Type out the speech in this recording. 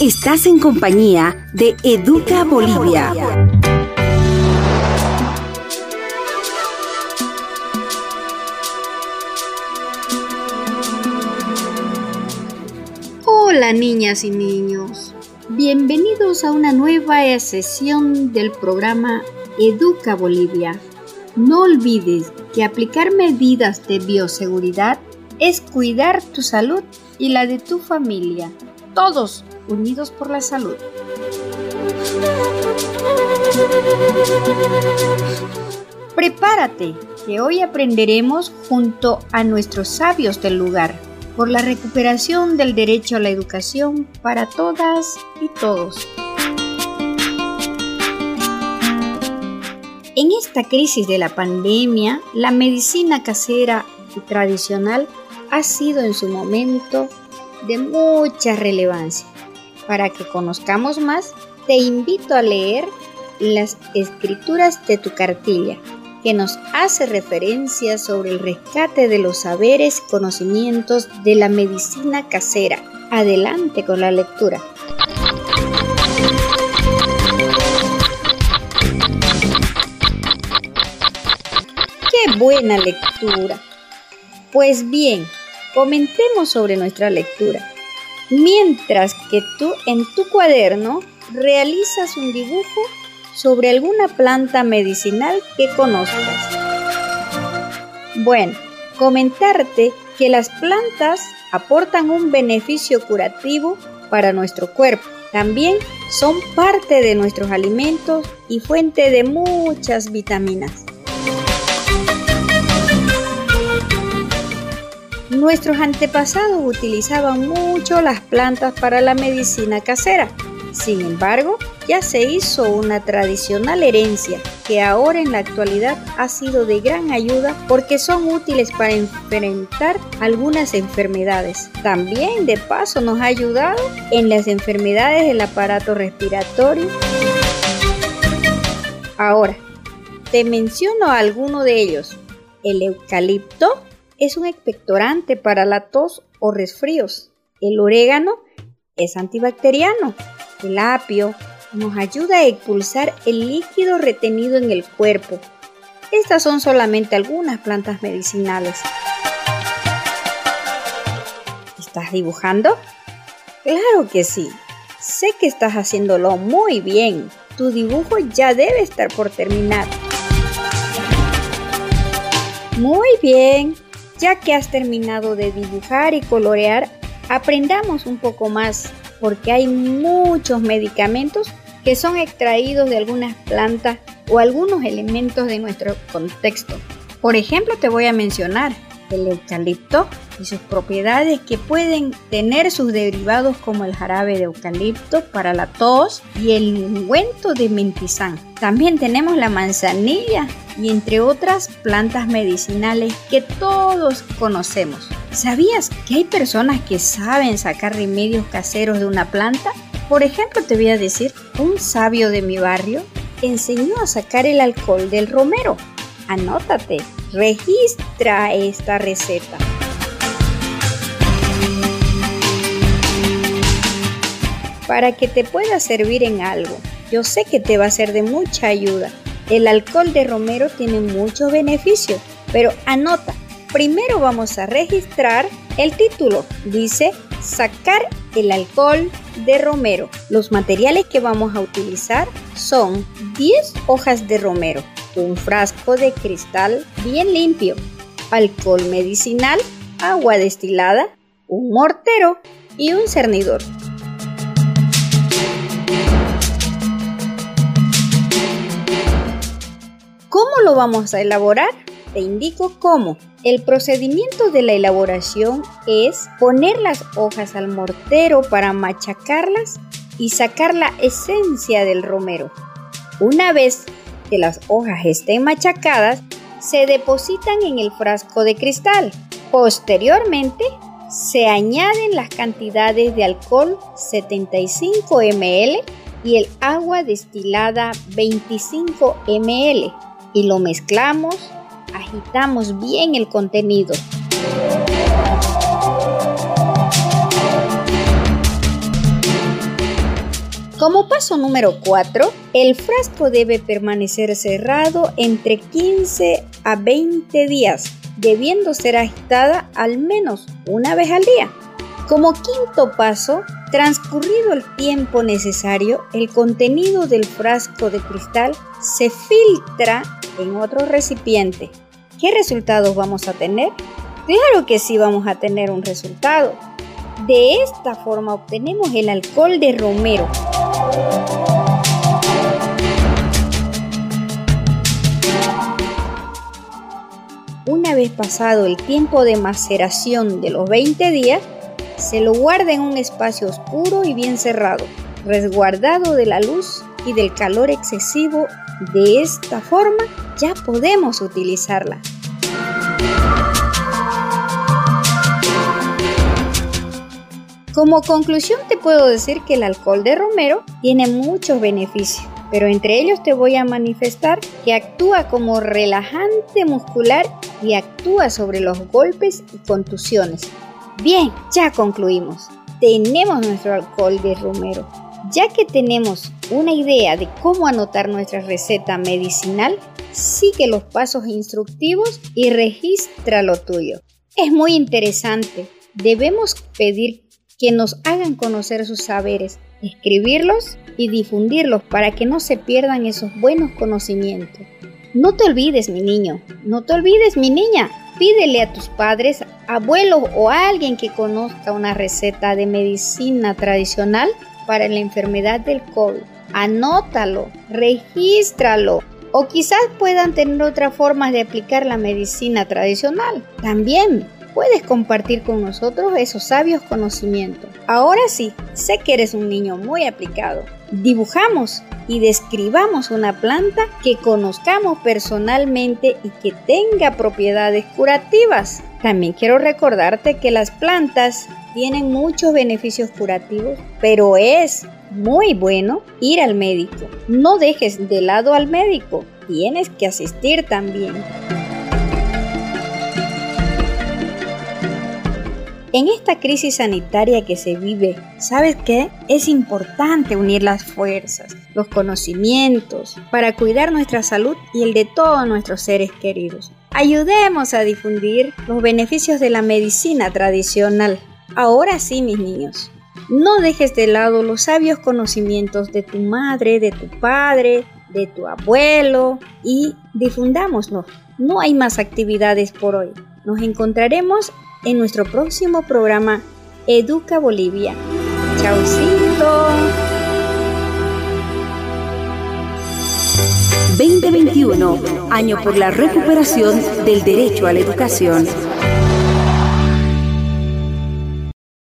Estás en compañía de Educa Bolivia. Hola niñas y niños, bienvenidos a una nueva sesión del programa Educa Bolivia. No olvides que aplicar medidas de bioseguridad es cuidar tu salud y la de tu familia. Todos unidos por la salud. Prepárate, que hoy aprenderemos junto a nuestros sabios del lugar por la recuperación del derecho a la educación para todas y todos. En esta crisis de la pandemia, la medicina casera y tradicional ha sido en su momento de mucha relevancia. Para que conozcamos más, te invito a leer las escrituras de tu cartilla, que nos hace referencia sobre el rescate de los saberes y conocimientos de la medicina casera. Adelante con la lectura. ¡Qué buena lectura! Pues bien, comentemos sobre nuestra lectura mientras que tú en tu cuaderno realizas un dibujo sobre alguna planta medicinal que conozcas. Bueno, comentarte que las plantas aportan un beneficio curativo para nuestro cuerpo. También son parte de nuestros alimentos y fuente de muchas vitaminas. Nuestros antepasados utilizaban mucho las plantas para la medicina casera. Sin embargo, ya se hizo una tradicional herencia que ahora en la actualidad ha sido de gran ayuda porque son útiles para enfrentar algunas enfermedades. También de paso nos ha ayudado en las enfermedades del aparato respiratorio. Ahora, te menciono alguno de ellos. El eucalipto, es un expectorante para la tos o resfríos. El orégano es antibacteriano. El apio nos ayuda a expulsar el líquido retenido en el cuerpo. Estas son solamente algunas plantas medicinales. ¿Estás dibujando? Claro que sí. Sé que estás haciéndolo muy bien. Tu dibujo ya debe estar por terminar. Muy bien. Ya que has terminado de dibujar y colorear, aprendamos un poco más, porque hay muchos medicamentos que son extraídos de algunas plantas o algunos elementos de nuestro contexto. Por ejemplo, te voy a mencionar el eucalipto y sus propiedades que pueden tener sus derivados como el jarabe de eucalipto para la tos y el ungüento de mentizán. También tenemos la manzanilla y entre otras plantas medicinales que todos conocemos. ¿Sabías que hay personas que saben sacar remedios caseros de una planta? Por ejemplo, te voy a decir, un sabio de mi barrio enseñó a sacar el alcohol del romero. Anótate, registra esta receta. Para que te pueda servir en algo, yo sé que te va a ser de mucha ayuda. El alcohol de romero tiene muchos beneficios, pero anota, primero vamos a registrar el título. Dice sacar el alcohol de romero. Los materiales que vamos a utilizar son 10 hojas de romero, un frasco de cristal bien limpio, alcohol medicinal, agua destilada, un mortero y un cernidor. ¿Cómo lo vamos a elaborar? Te indico cómo. El procedimiento de la elaboración es poner las hojas al mortero para machacarlas y sacar la esencia del romero. Una vez que las hojas estén machacadas, se depositan en el frasco de cristal. Posteriormente, se añaden las cantidades de alcohol 75 ml y el agua destilada 25 ml y lo mezclamos, agitamos bien el contenido. Como paso número 4, el frasco debe permanecer cerrado entre 15 a 20 días, debiendo ser agitada al menos una vez al día. Como quinto paso, transcurrido el tiempo necesario, el contenido del frasco de cristal se filtra en otro recipiente. ¿Qué resultados vamos a tener? Claro que sí vamos a tener un resultado. De esta forma obtenemos el alcohol de romero. Una vez pasado el tiempo de maceración de los 20 días, se lo guarda en un espacio oscuro y bien cerrado, resguardado de la luz y del calor excesivo. De esta forma ya podemos utilizarla. Como conclusión te puedo decir que el alcohol de romero tiene muchos beneficios, pero entre ellos te voy a manifestar que actúa como relajante muscular y actúa sobre los golpes y contusiones. Bien, ya concluimos. Tenemos nuestro alcohol de romero. Ya que tenemos una idea de cómo anotar nuestra receta medicinal, sigue los pasos instructivos y registra lo tuyo. Es muy interesante. Debemos pedir que nos hagan conocer sus saberes, escribirlos y difundirlos para que no se pierdan esos buenos conocimientos. No te olvides, mi niño, no te olvides, mi niña. Pídele a tus padres, abuelos o a alguien que conozca una receta de medicina tradicional para la enfermedad del COVID. Anótalo, regístralo o quizás puedan tener otra forma de aplicar la medicina tradicional. También puedes compartir con nosotros esos sabios conocimientos. Ahora sí, sé que eres un niño muy aplicado. Dibujamos y describamos una planta que conozcamos personalmente y que tenga propiedades curativas. También quiero recordarte que las plantas tienen muchos beneficios curativos, pero es muy bueno ir al médico. No dejes de lado al médico, tienes que asistir también. En esta crisis sanitaria que se vive, ¿sabes qué? Es importante unir las fuerzas, los conocimientos, para cuidar nuestra salud y el de todos nuestros seres queridos. Ayudemos a difundir los beneficios de la medicina tradicional. Ahora sí, mis niños, no dejes de lado los sabios conocimientos de tu madre, de tu padre, de tu abuelo y difundámoslo. No hay más actividades por hoy. Nos encontraremos en nuestro próximo programa Educa Bolivia. Chaucito. 2021, año por la recuperación del derecho a la educación.